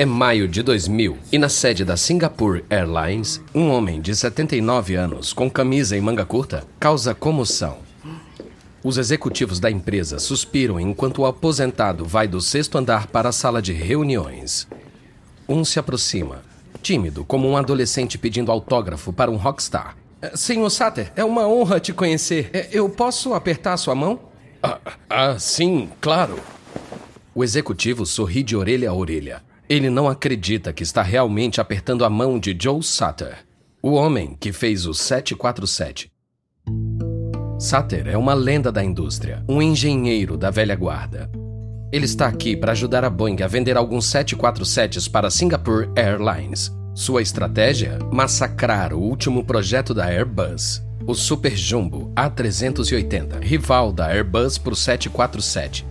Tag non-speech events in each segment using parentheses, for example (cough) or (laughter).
É maio de 2000 e na sede da Singapore Airlines, um homem de 79 anos com camisa e manga curta causa comoção. Os executivos da empresa suspiram enquanto o aposentado vai do sexto andar para a sala de reuniões. Um se aproxima, tímido como um adolescente pedindo autógrafo para um rockstar. "Eh, Senhor Sater, é uma honra te conhecer. Eh, Eu posso apertar sua mão? Ah, ah, sim, claro. O executivo sorri de orelha a orelha. Ele não acredita que está realmente apertando a mão de Joe Sutter, o homem que fez o 747. Sutter é uma lenda da indústria, um engenheiro da velha guarda. Ele está aqui para ajudar a Boeing a vender alguns 747s para Singapore Airlines. Sua estratégia? Massacrar o último projeto da Airbus, o Super Jumbo A380, rival da Airbus para o 747.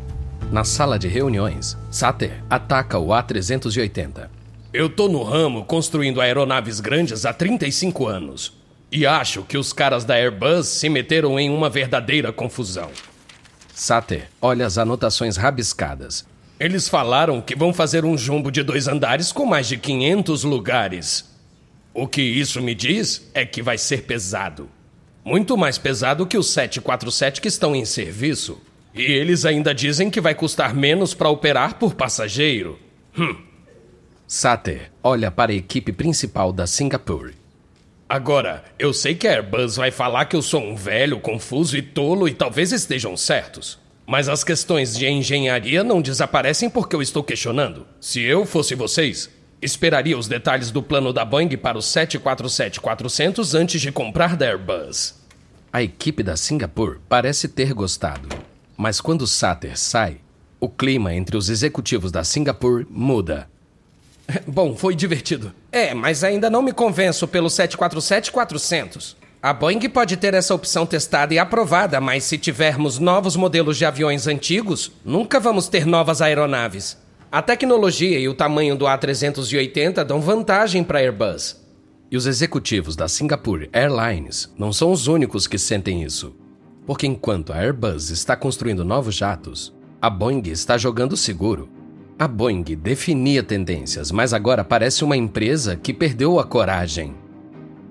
Na sala de reuniões, Sater ataca o A380. Eu tô no ramo construindo aeronaves grandes há 35 anos. E acho que os caras da Airbus se meteram em uma verdadeira confusão. Sater olha as anotações rabiscadas. Eles falaram que vão fazer um jumbo de dois andares com mais de 500 lugares. O que isso me diz é que vai ser pesado. Muito mais pesado que os 747 que estão em serviço. E eles ainda dizem que vai custar menos para operar por passageiro. Hum. Sater olha para a equipe principal da Singapore. Agora, eu sei que a Airbus vai falar que eu sou um velho, confuso e tolo e talvez estejam certos. Mas as questões de engenharia não desaparecem porque eu estou questionando. Se eu fosse vocês, esperaria os detalhes do plano da Boeing para o 747-400 antes de comprar da Airbus. A equipe da Singapore parece ter gostado. Mas quando Sater sai, o clima entre os executivos da Singapore muda. (laughs) Bom, foi divertido. É, mas ainda não me convenço pelo 747-400. A Boeing pode ter essa opção testada e aprovada, mas se tivermos novos modelos de aviões antigos, nunca vamos ter novas aeronaves. A tecnologia e o tamanho do A380 dão vantagem para a Airbus. E os executivos da Singapore Airlines não são os únicos que sentem isso. Porque enquanto a Airbus está construindo novos jatos, a Boeing está jogando seguro. A Boeing definia tendências, mas agora parece uma empresa que perdeu a coragem.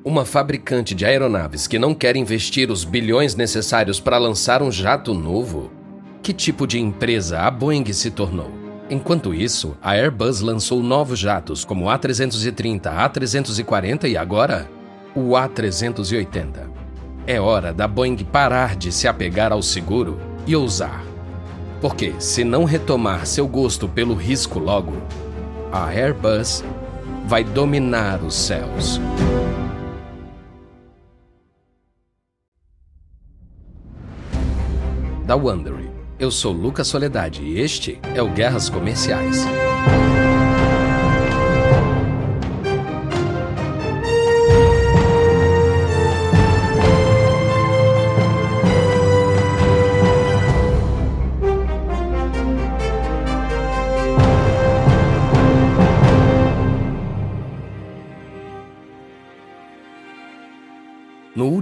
Uma fabricante de aeronaves que não quer investir os bilhões necessários para lançar um jato novo? Que tipo de empresa a Boeing se tornou? Enquanto isso, a Airbus lançou novos jatos como o A330, A340 e agora o A380. É hora da Boeing parar de se apegar ao seguro e ousar. Porque, se não retomar seu gosto pelo risco logo, a Airbus vai dominar os céus. Da Wondery. Eu sou Lucas Soledade e este é o Guerras Comerciais.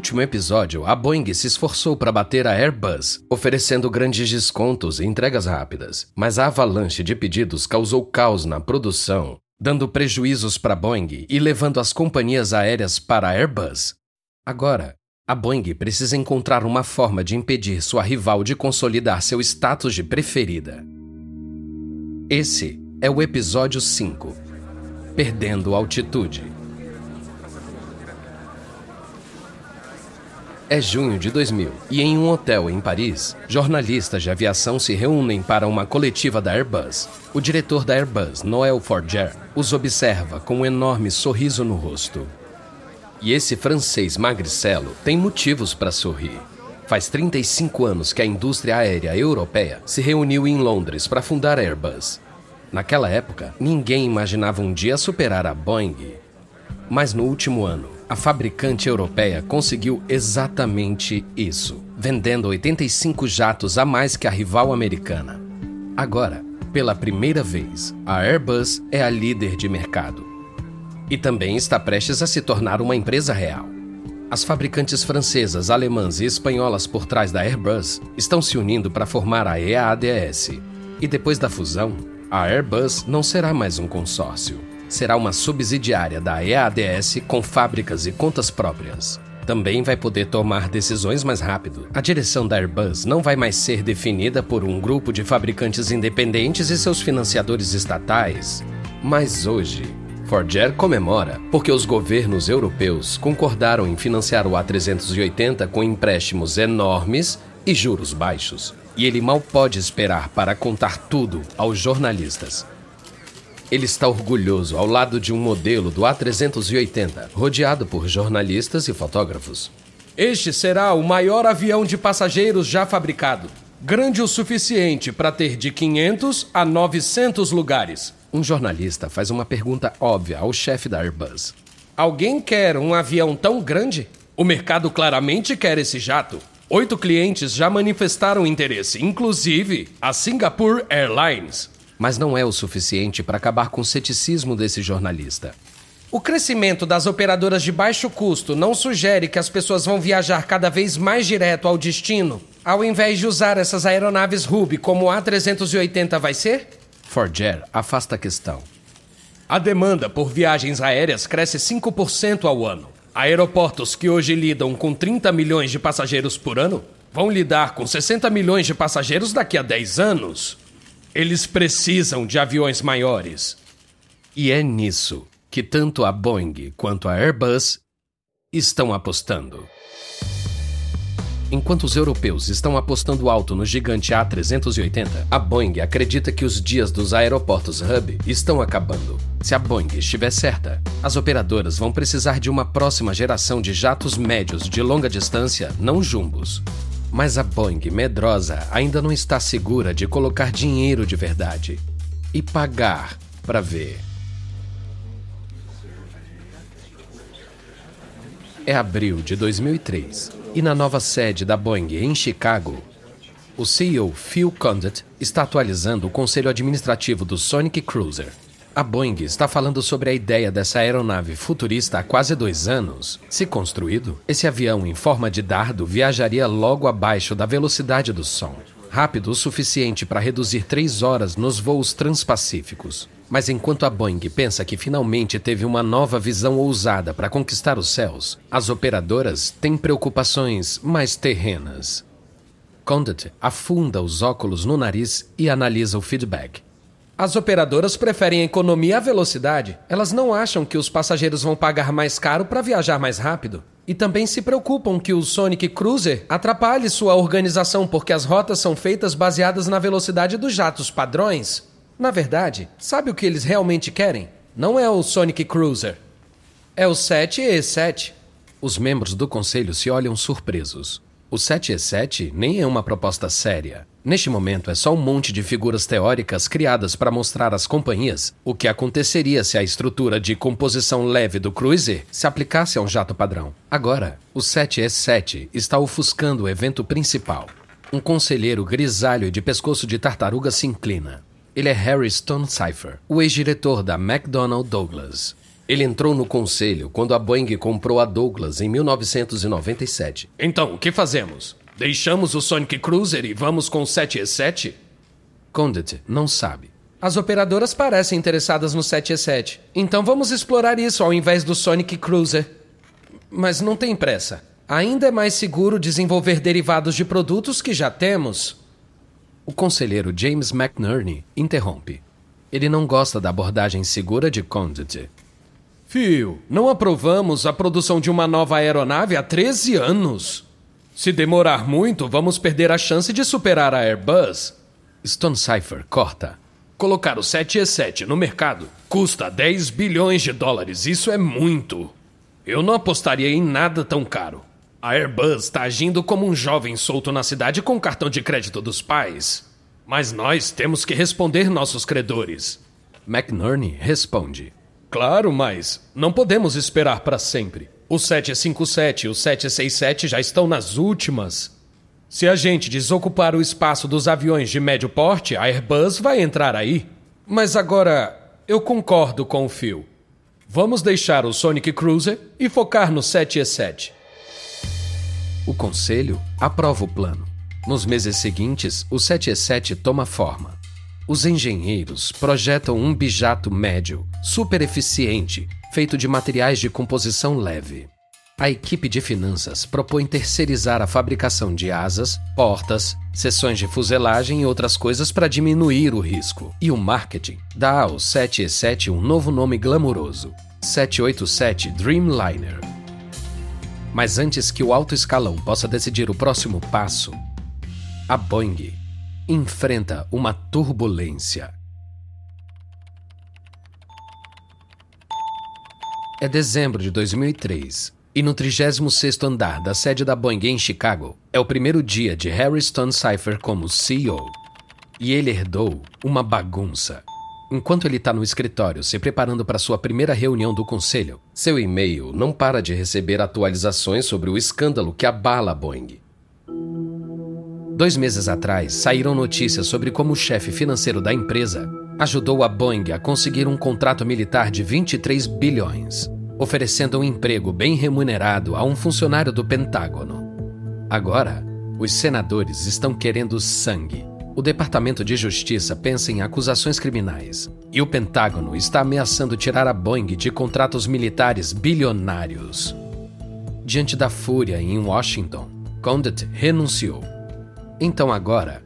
Último episódio, a Boeing se esforçou para bater a Airbus, oferecendo grandes descontos e entregas rápidas. Mas a avalanche de pedidos causou caos na produção, dando prejuízos para a Boeing e levando as companhias aéreas para a Airbus. Agora, a Boeing precisa encontrar uma forma de impedir sua rival de consolidar seu status de preferida. Esse é o episódio 5 Perdendo Altitude. É junho de 2000 e em um hotel em Paris, jornalistas de aviação se reúnem para uma coletiva da Airbus. O diretor da Airbus, Noel Forger, os observa com um enorme sorriso no rosto. E esse francês magricelo tem motivos para sorrir. Faz 35 anos que a indústria aérea europeia se reuniu em Londres para fundar a Airbus. Naquela época, ninguém imaginava um dia superar a Boeing. Mas no último ano, a fabricante europeia conseguiu exatamente isso, vendendo 85 jatos a mais que a rival americana. Agora, pela primeira vez, a Airbus é a líder de mercado. E também está prestes a se tornar uma empresa real. As fabricantes francesas, alemãs e espanholas por trás da Airbus estão se unindo para formar a EADS. E depois da fusão, A Airbus não será mais um consórcio. Será uma subsidiária da EADS com fábricas e contas próprias. Também vai poder tomar decisões mais rápido. A direção da Airbus não vai mais ser definida por um grupo de fabricantes independentes e seus financiadores estatais. Mas hoje, Forger comemora porque os governos europeus concordaram em financiar o A380 com empréstimos enormes e juros baixos. E ele mal pode esperar para contar tudo aos jornalistas. Ele está orgulhoso ao lado de um modelo do A380, rodeado por jornalistas e fotógrafos. Este será o maior avião de passageiros já fabricado. Grande o suficiente para ter de 500 a 900 lugares. Um jornalista faz uma pergunta óbvia ao chefe da Airbus. Alguém quer um avião tão grande? O mercado claramente quer esse jato. Oito clientes já manifestaram interesse, inclusive a Singapore Airlines. Mas não é o suficiente para acabar com o ceticismo desse jornalista. O crescimento das operadoras de baixo custo não sugere que as pessoas vão viajar cada vez mais direto ao destino, ao invés de usar essas aeronaves Ruby como o A380 vai ser? Forger afasta a questão. A demanda por viagens aéreas cresce 5% ao ano. Aeroportos que hoje lidam com 30 milhões de passageiros por ano vão lidar com 60 milhões de passageiros daqui a 10 anos. Eles precisam de aviões maiores. E é nisso que tanto a Boeing quanto a Airbus estão apostando. Enquanto os europeus estão apostando alto no gigante A380, a Boeing acredita que os dias dos aeroportos hub estão acabando. Se a Boeing estiver certa, as operadoras vão precisar de uma próxima geração de jatos médios de longa distância, não jumbos. Mas a Boeing, medrosa, ainda não está segura de colocar dinheiro de verdade e pagar para ver. É abril de 2003 e na nova sede da Boeing em Chicago, o CEO Phil Condit está atualizando o conselho administrativo do Sonic Cruiser. A Boeing está falando sobre a ideia dessa aeronave futurista há quase dois anos. Se construído, esse avião em forma de dardo viajaria logo abaixo da velocidade do som, rápido o suficiente para reduzir três horas nos voos transpacíficos. Mas enquanto a Boeing pensa que finalmente teve uma nova visão ousada para conquistar os céus, as operadoras têm preocupações mais terrenas. Condit afunda os óculos no nariz e analisa o feedback. As operadoras preferem a economia à velocidade. Elas não acham que os passageiros vão pagar mais caro para viajar mais rápido. E também se preocupam que o Sonic Cruiser atrapalhe sua organização porque as rotas são feitas baseadas na velocidade dos jatos padrões na verdade, sabe o que eles realmente querem? Não é o Sonic Cruiser. É o 7E7. Os membros do conselho se olham surpresos. O 7E7 nem é uma proposta séria. Neste momento, é só um monte de figuras teóricas criadas para mostrar às companhias o que aconteceria se a estrutura de composição leve do Cruiser se aplicasse a um jato padrão. Agora, o 7E7 está ofuscando o evento principal. Um conselheiro grisalho de pescoço de tartaruga se inclina. Ele é Harry Stonecipher, o ex-diretor da McDonnell Douglas. Ele entrou no conselho quando a Boeing comprou a Douglas em 1997. Então, o que fazemos? Deixamos o Sonic Cruiser e vamos com o 7E7? Condit não sabe. As operadoras parecem interessadas no 7E7. Então vamos explorar isso ao invés do Sonic Cruiser. Mas não tem pressa. Ainda é mais seguro desenvolver derivados de produtos que já temos. O conselheiro James McNerney interrompe. Ele não gosta da abordagem segura de Condit. Phil, não aprovamos a produção de uma nova aeronave há 13 anos. Se demorar muito, vamos perder a chance de superar a Airbus. Stonecipher corta. Colocar o 7E7 no mercado custa 10 bilhões de dólares. Isso é muito. Eu não apostaria em nada tão caro. A Airbus está agindo como um jovem solto na cidade com o cartão de crédito dos pais. Mas nós temos que responder nossos credores. McNerney responde. Claro, mas não podemos esperar para sempre. O 757 e o 767 já estão nas últimas. Se a gente desocupar o espaço dos aviões de médio porte, a Airbus vai entrar aí. Mas agora, eu concordo com o Phil. Vamos deixar o Sonic Cruiser e focar no 7E7. O conselho aprova o plano. Nos meses seguintes, o 7E7 toma forma. Os engenheiros projetam um bijato médio, super eficiente, feito de materiais de composição leve. A equipe de finanças propõe terceirizar a fabricação de asas, portas, seções de fuselagem e outras coisas para diminuir o risco. E o marketing dá ao 7E7 um novo nome glamouroso: 787 Dreamliner. Mas antes que o alto escalão possa decidir o próximo passo, a Boeing enfrenta uma turbulência. É dezembro de 2003 e no 36º andar da sede da Boeing em Chicago é o primeiro dia de Harry Stone Cipher como CEO. E ele herdou uma bagunça. Enquanto ele está no escritório se preparando para sua primeira reunião do conselho, seu e-mail não para de receber atualizações sobre o escândalo que abala a Boeing. Dois meses atrás, saíram notícias sobre como o chefe financeiro da empresa ajudou a Boeing a conseguir um contrato militar de 23 bilhões oferecendo um emprego bem remunerado a um funcionário do Pentágono. Agora, os senadores estão querendo sangue. O Departamento de Justiça pensa em acusações criminais e o Pentágono está ameaçando tirar a Boeing de contratos militares bilionários. Diante da fúria em Washington, Condit renunciou. Então agora,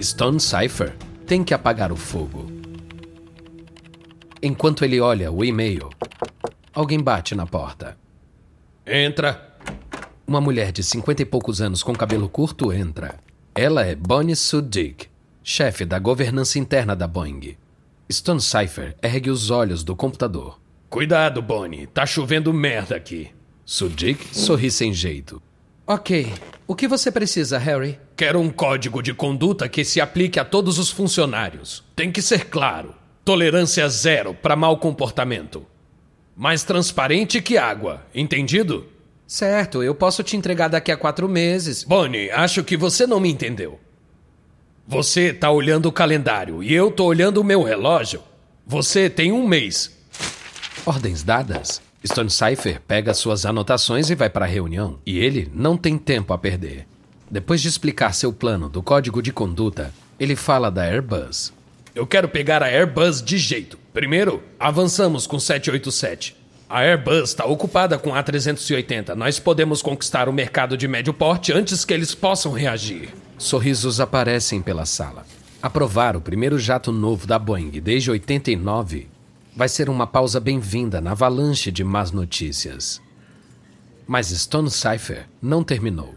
Stone Cipher tem que apagar o fogo. Enquanto ele olha o e-mail, Alguém bate na porta. Entra. Uma mulher de cinquenta e poucos anos com cabelo curto entra. Ela é Bonnie Sudik, chefe da governança interna da Boeing. Stone Cipher ergue os olhos do computador. Cuidado, Bonnie. Tá chovendo merda aqui. Sudik sorri sem jeito. Ok. O que você precisa, Harry? Quero um código de conduta que se aplique a todos os funcionários. Tem que ser claro. Tolerância zero para mau comportamento. Mais transparente que água, entendido? Certo, eu posso te entregar daqui a quatro meses. Bonnie, acho que você não me entendeu. Você tá olhando o calendário e eu tô olhando o meu relógio. Você tem um mês. Ordens dadas. Stone Cipher pega suas anotações e vai para a reunião. E ele não tem tempo a perder. Depois de explicar seu plano do código de conduta, ele fala da Airbus. Eu quero pegar a Airbus de jeito. Primeiro, avançamos com 787. A Airbus está ocupada com a A380. Nós podemos conquistar o mercado de médio porte antes que eles possam reagir. Sorrisos aparecem pela sala. Aprovar o primeiro jato novo da Boeing desde 89 vai ser uma pausa bem-vinda na avalanche de más notícias. Mas Stone Cipher não terminou.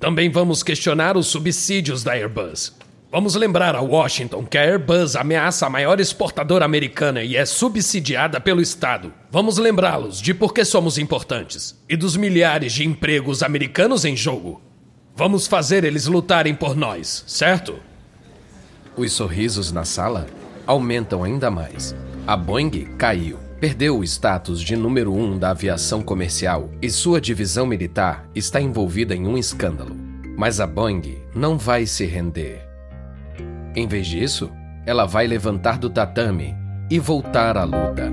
Também vamos questionar os subsídios da Airbus. Vamos lembrar a Washington que a Airbus ameaça a maior exportadora americana e é subsidiada pelo Estado. Vamos lembrá-los de por que somos importantes e dos milhares de empregos americanos em jogo. Vamos fazer eles lutarem por nós, certo? Os sorrisos na sala aumentam ainda mais. A Boeing caiu, perdeu o status de número um da aviação comercial e sua divisão militar está envolvida em um escândalo. Mas a Boeing não vai se render. Em vez disso, ela vai levantar do tatame e voltar à luta.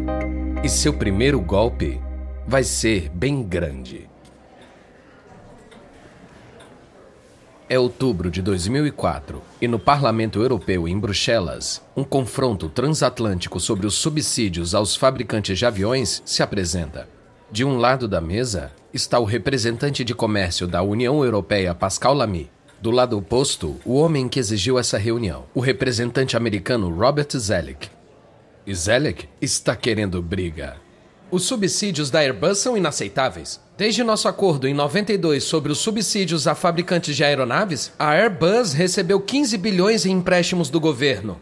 E seu primeiro golpe vai ser bem grande. É outubro de 2004 e no Parlamento Europeu em Bruxelas, um confronto transatlântico sobre os subsídios aos fabricantes de aviões se apresenta. De um lado da mesa está o representante de comércio da União Europeia, Pascal Lamy, do lado oposto, o homem que exigiu essa reunião, o representante americano Robert Zelick. E Zelick está querendo briga. Os subsídios da Airbus são inaceitáveis. Desde nosso acordo em 92 sobre os subsídios a fabricantes de aeronaves, a Airbus recebeu 15 bilhões em empréstimos do governo.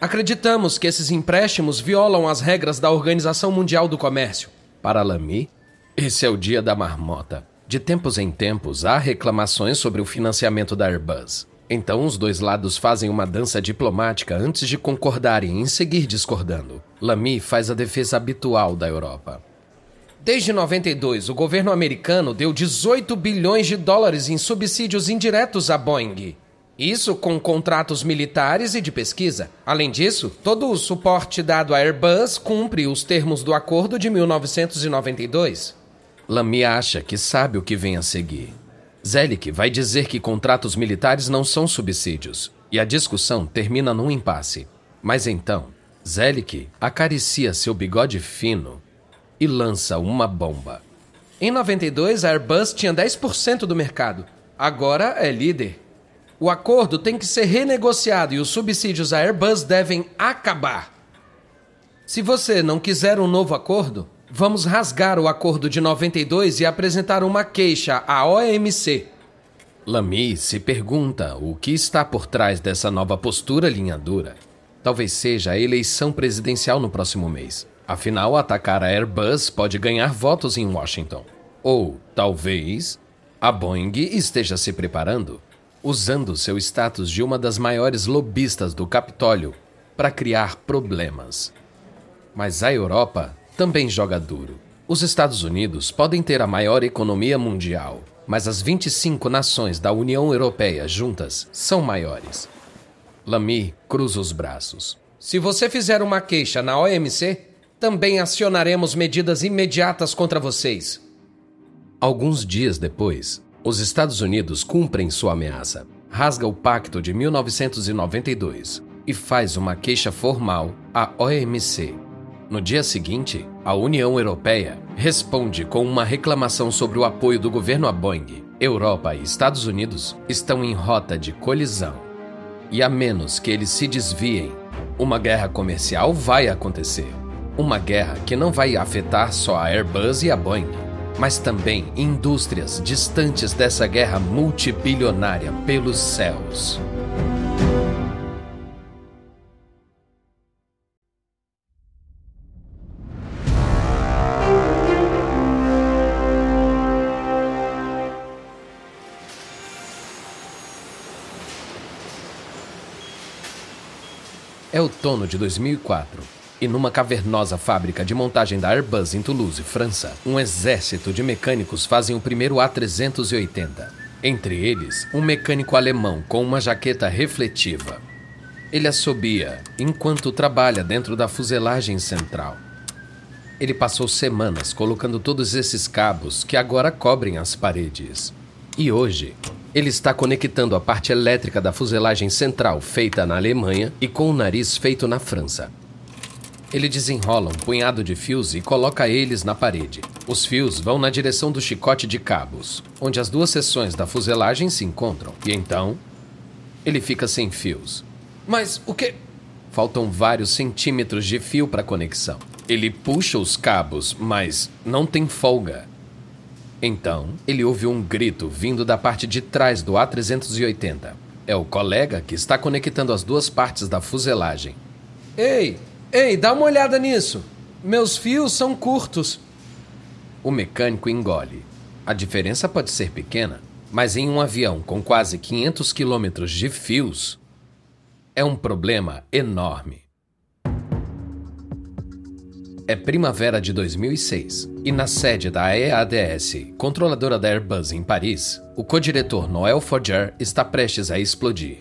Acreditamos que esses empréstimos violam as regras da Organização Mundial do Comércio. Para Lamy, esse é o dia da marmota. De tempos em tempos, há reclamações sobre o financiamento da Airbus. Então, os dois lados fazem uma dança diplomática antes de concordarem em seguir discordando. Lamy faz a defesa habitual da Europa. Desde 92, o governo americano deu 18 bilhões de dólares em subsídios indiretos à Boeing. Isso com contratos militares e de pesquisa. Além disso, todo o suporte dado à Airbus cumpre os termos do acordo de 1992. Lamy acha que sabe o que vem a seguir. Zelic vai dizer que contratos militares não são subsídios, e a discussão termina num impasse. Mas então, Zelig acaricia seu bigode fino e lança uma bomba. Em 92, a Airbus tinha 10% do mercado. Agora é líder. O acordo tem que ser renegociado e os subsídios à Airbus devem acabar. Se você não quiser um novo acordo, vamos rasgar o acordo de 92 e apresentar uma queixa à OMC. Lamy se pergunta o que está por trás dessa nova postura linha dura. Talvez seja a eleição presidencial no próximo mês. Afinal, atacar a Airbus pode ganhar votos em Washington. Ou, talvez, a Boeing esteja se preparando, usando seu status de uma das maiores lobistas do Capitólio para criar problemas. Mas a Europa também joga duro. Os Estados Unidos podem ter a maior economia mundial, mas as 25 nações da União Europeia juntas são maiores. Lamy cruza os braços. Se você fizer uma queixa na OMC, também acionaremos medidas imediatas contra vocês. Alguns dias depois, os Estados Unidos cumprem sua ameaça, rasga o pacto de 1992 e faz uma queixa formal à OMC. No dia seguinte, a União Europeia responde com uma reclamação sobre o apoio do governo a Boeing. Europa e Estados Unidos estão em rota de colisão. E a menos que eles se desviem, uma guerra comercial vai acontecer. Uma guerra que não vai afetar só a Airbus e a Boeing, mas também indústrias distantes dessa guerra multibilionária pelos céus. Outono de 2004 e numa cavernosa fábrica de montagem da Airbus em Toulouse, França, um exército de mecânicos fazem o primeiro A380. Entre eles, um mecânico alemão com uma jaqueta refletiva. Ele assobia enquanto trabalha dentro da fuselagem central. Ele passou semanas colocando todos esses cabos que agora cobrem as paredes. E hoje, ele está conectando a parte elétrica da fuselagem central feita na Alemanha e com o nariz feito na França. Ele desenrola um punhado de fios e coloca eles na parede. Os fios vão na direção do chicote de cabos, onde as duas seções da fuselagem se encontram. E então, ele fica sem fios. Mas o que? Faltam vários centímetros de fio para conexão. Ele puxa os cabos, mas não tem folga. Então, ele ouve um grito vindo da parte de trás do A380. É o colega que está conectando as duas partes da fuselagem. Ei, Ei, dá uma olhada nisso. Meus fios são curtos. O mecânico engole. A diferença pode ser pequena, mas em um avião com quase 500 quilômetros de fios, é um problema enorme. É primavera de 2006 e na sede da EADS, controladora da Airbus em Paris, o codiretor Noel Foger está prestes a explodir.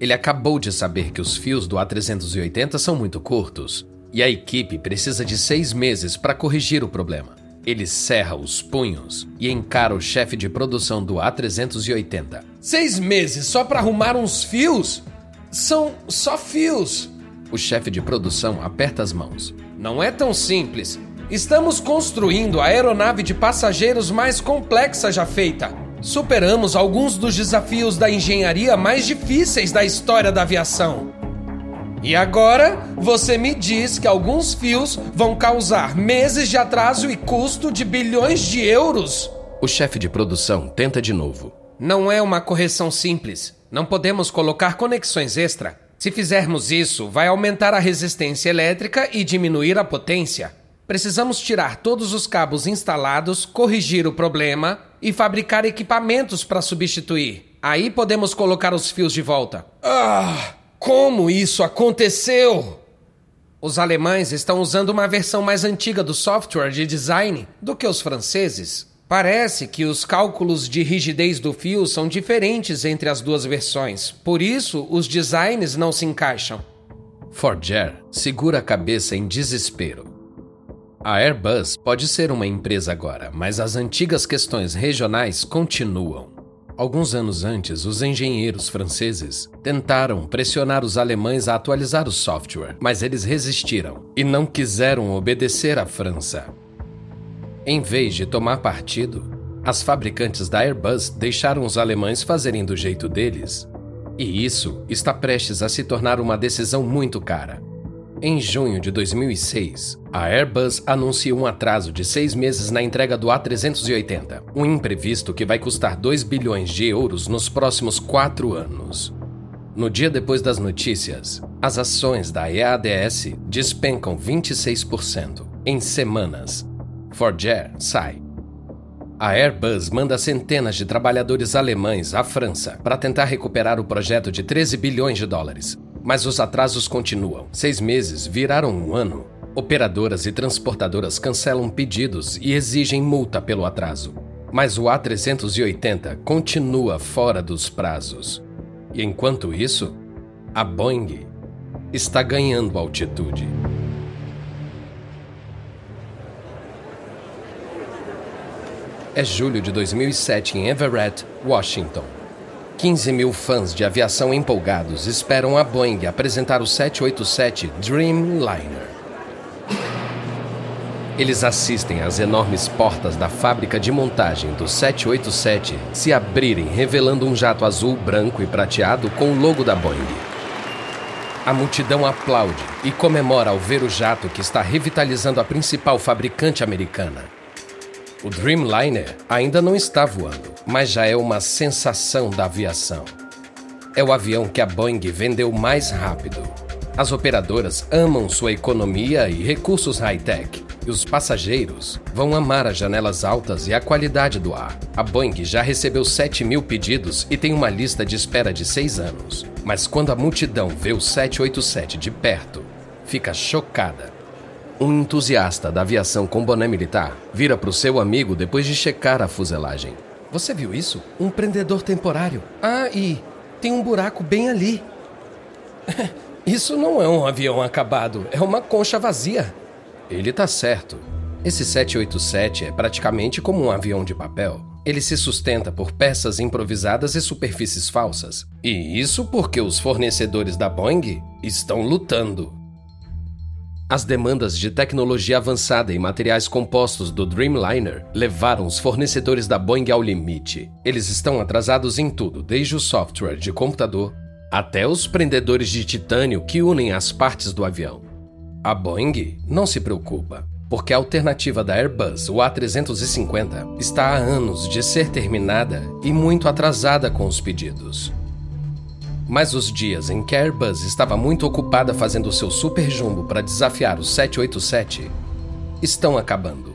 Ele acabou de saber que os fios do A380 são muito curtos e a equipe precisa de seis meses para corrigir o problema. Ele cerra os punhos e encara o chefe de produção do A380. Seis meses só para arrumar uns fios? São só fios. O chefe de produção aperta as mãos. Não é tão simples. Estamos construindo a aeronave de passageiros mais complexa já feita. Superamos alguns dos desafios da engenharia mais difíceis da história da aviação. E agora você me diz que alguns fios vão causar meses de atraso e custo de bilhões de euros? O chefe de produção tenta de novo. Não é uma correção simples. Não podemos colocar conexões extra. Se fizermos isso, vai aumentar a resistência elétrica e diminuir a potência. Precisamos tirar todos os cabos instalados, corrigir o problema e fabricar equipamentos para substituir. Aí podemos colocar os fios de volta. Ah! Como isso aconteceu? Os alemães estão usando uma versão mais antiga do software de design do que os franceses. Parece que os cálculos de rigidez do fio são diferentes entre as duas versões, por isso os designs não se encaixam. Forger segura a cabeça em desespero. A Airbus pode ser uma empresa agora, mas as antigas questões regionais continuam. Alguns anos antes, os engenheiros franceses tentaram pressionar os alemães a atualizar o software, mas eles resistiram e não quiseram obedecer à França. Em vez de tomar partido, as fabricantes da Airbus deixaram os alemães fazerem do jeito deles. E isso está prestes a se tornar uma decisão muito cara. Em junho de 2006, a Airbus anuncia um atraso de seis meses na entrega do A380, um imprevisto que vai custar 2 bilhões de euros nos próximos quatro anos. No dia depois das notícias, as ações da EADS despencam 26% em semanas. Forger sai. A Airbus manda centenas de trabalhadores alemães à França para tentar recuperar o projeto de 13 bilhões de dólares, mas os atrasos continuam. Seis meses viraram um ano. Operadoras e transportadoras cancelam pedidos e exigem multa pelo atraso. Mas o A380 continua fora dos prazos. E enquanto isso, a Boeing está ganhando altitude. É julho de 2007 em Everett, Washington. 15 mil fãs de aviação empolgados esperam a Boeing apresentar o 787 Dreamliner. Eles assistem às enormes portas da fábrica de montagem do 787 se abrirem, revelando um jato azul, branco e prateado com o logo da Boeing. A multidão aplaude e comemora ao ver o jato que está revitalizando a principal fabricante americana. O Dreamliner ainda não está voando, mas já é uma sensação da aviação. É o avião que a Boeing vendeu mais rápido. As operadoras amam sua economia e recursos high-tech, e os passageiros vão amar as janelas altas e a qualidade do ar. A Boeing já recebeu 7 mil pedidos e tem uma lista de espera de 6 anos. Mas quando a multidão vê o 787 de perto, fica chocada um entusiasta da aviação com boné militar vira para o seu amigo depois de checar a fuselagem. Você viu isso? Um prendedor temporário. Ah, e tem um buraco bem ali. (laughs) isso não é um avião acabado, é uma concha vazia. Ele tá certo. Esse 787 é praticamente como um avião de papel. Ele se sustenta por peças improvisadas e superfícies falsas. E isso porque os fornecedores da Boeing estão lutando as demandas de tecnologia avançada e materiais compostos do Dreamliner levaram os fornecedores da Boeing ao limite. Eles estão atrasados em tudo, desde o software de computador até os prendedores de titânio que unem as partes do avião. A Boeing não se preocupa, porque a alternativa da Airbus, o A350, está há anos de ser terminada e muito atrasada com os pedidos. Mas os dias em que a Airbus estava muito ocupada fazendo seu super jumbo para desafiar o 787 estão acabando.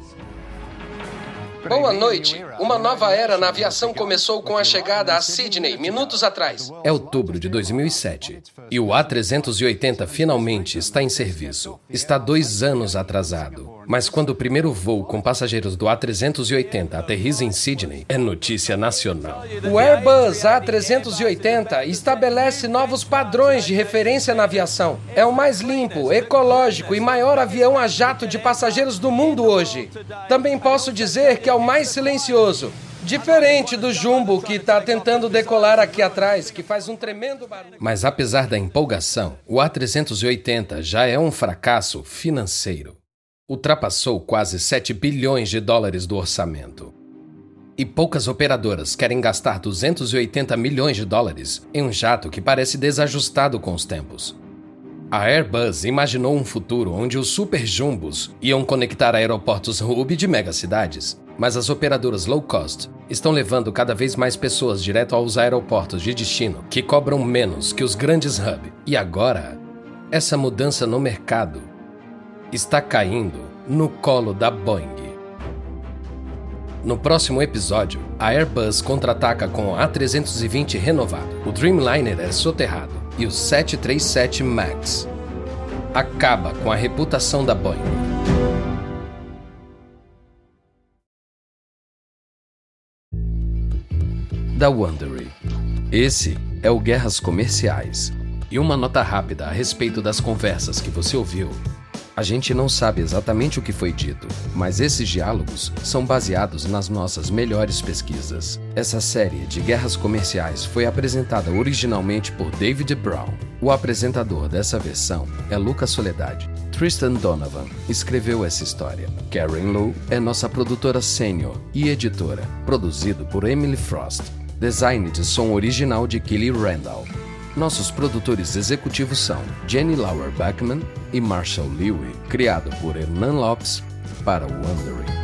Boa noite. Uma nova era na aviação começou com a chegada a Sydney minutos atrás. É outubro de 2007 e o A380 finalmente está em serviço. Está dois anos atrasado. Mas quando o primeiro voo com passageiros do A380 aterriza em Sydney, é notícia nacional. O Airbus A380 estabelece novos padrões de referência na aviação. É o mais limpo, ecológico e maior avião a jato de passageiros do mundo hoje. Também posso dizer que é o mais silencioso. Diferente do Jumbo que está tentando decolar aqui atrás, que faz um tremendo barulho. Mas apesar da empolgação, o A380 já é um fracasso financeiro ultrapassou quase 7 bilhões de dólares do orçamento. E poucas operadoras querem gastar 280 milhões de dólares em um jato que parece desajustado com os tempos. A Airbus imaginou um futuro onde os super jumbos iam conectar aeroportos hub de megacidades, mas as operadoras low cost estão levando cada vez mais pessoas direto aos aeroportos de destino que cobram menos que os grandes hub. E agora, essa mudança no mercado está caindo no colo da Boeing. No próximo episódio, a Airbus contra-ataca com o A320 renovado, o Dreamliner é soterrado e o 737 MAX acaba com a reputação da Boeing. Da Wondery. Esse é o Guerras Comerciais. E uma nota rápida a respeito das conversas que você ouviu A gente não sabe exatamente o que foi dito, mas esses diálogos são baseados nas nossas melhores pesquisas. Essa série de guerras comerciais foi apresentada originalmente por David Brown. O apresentador dessa versão é Lucas Soledade. Tristan Donovan escreveu essa história. Karen Lowe é nossa produtora sênior e editora, produzido por Emily Frost. Design de som original de Kelly Randall. Nossos produtores executivos são Jenny Lauer Beckman e Marshall Lewy, criado por Hernan Lopes para o Wondering.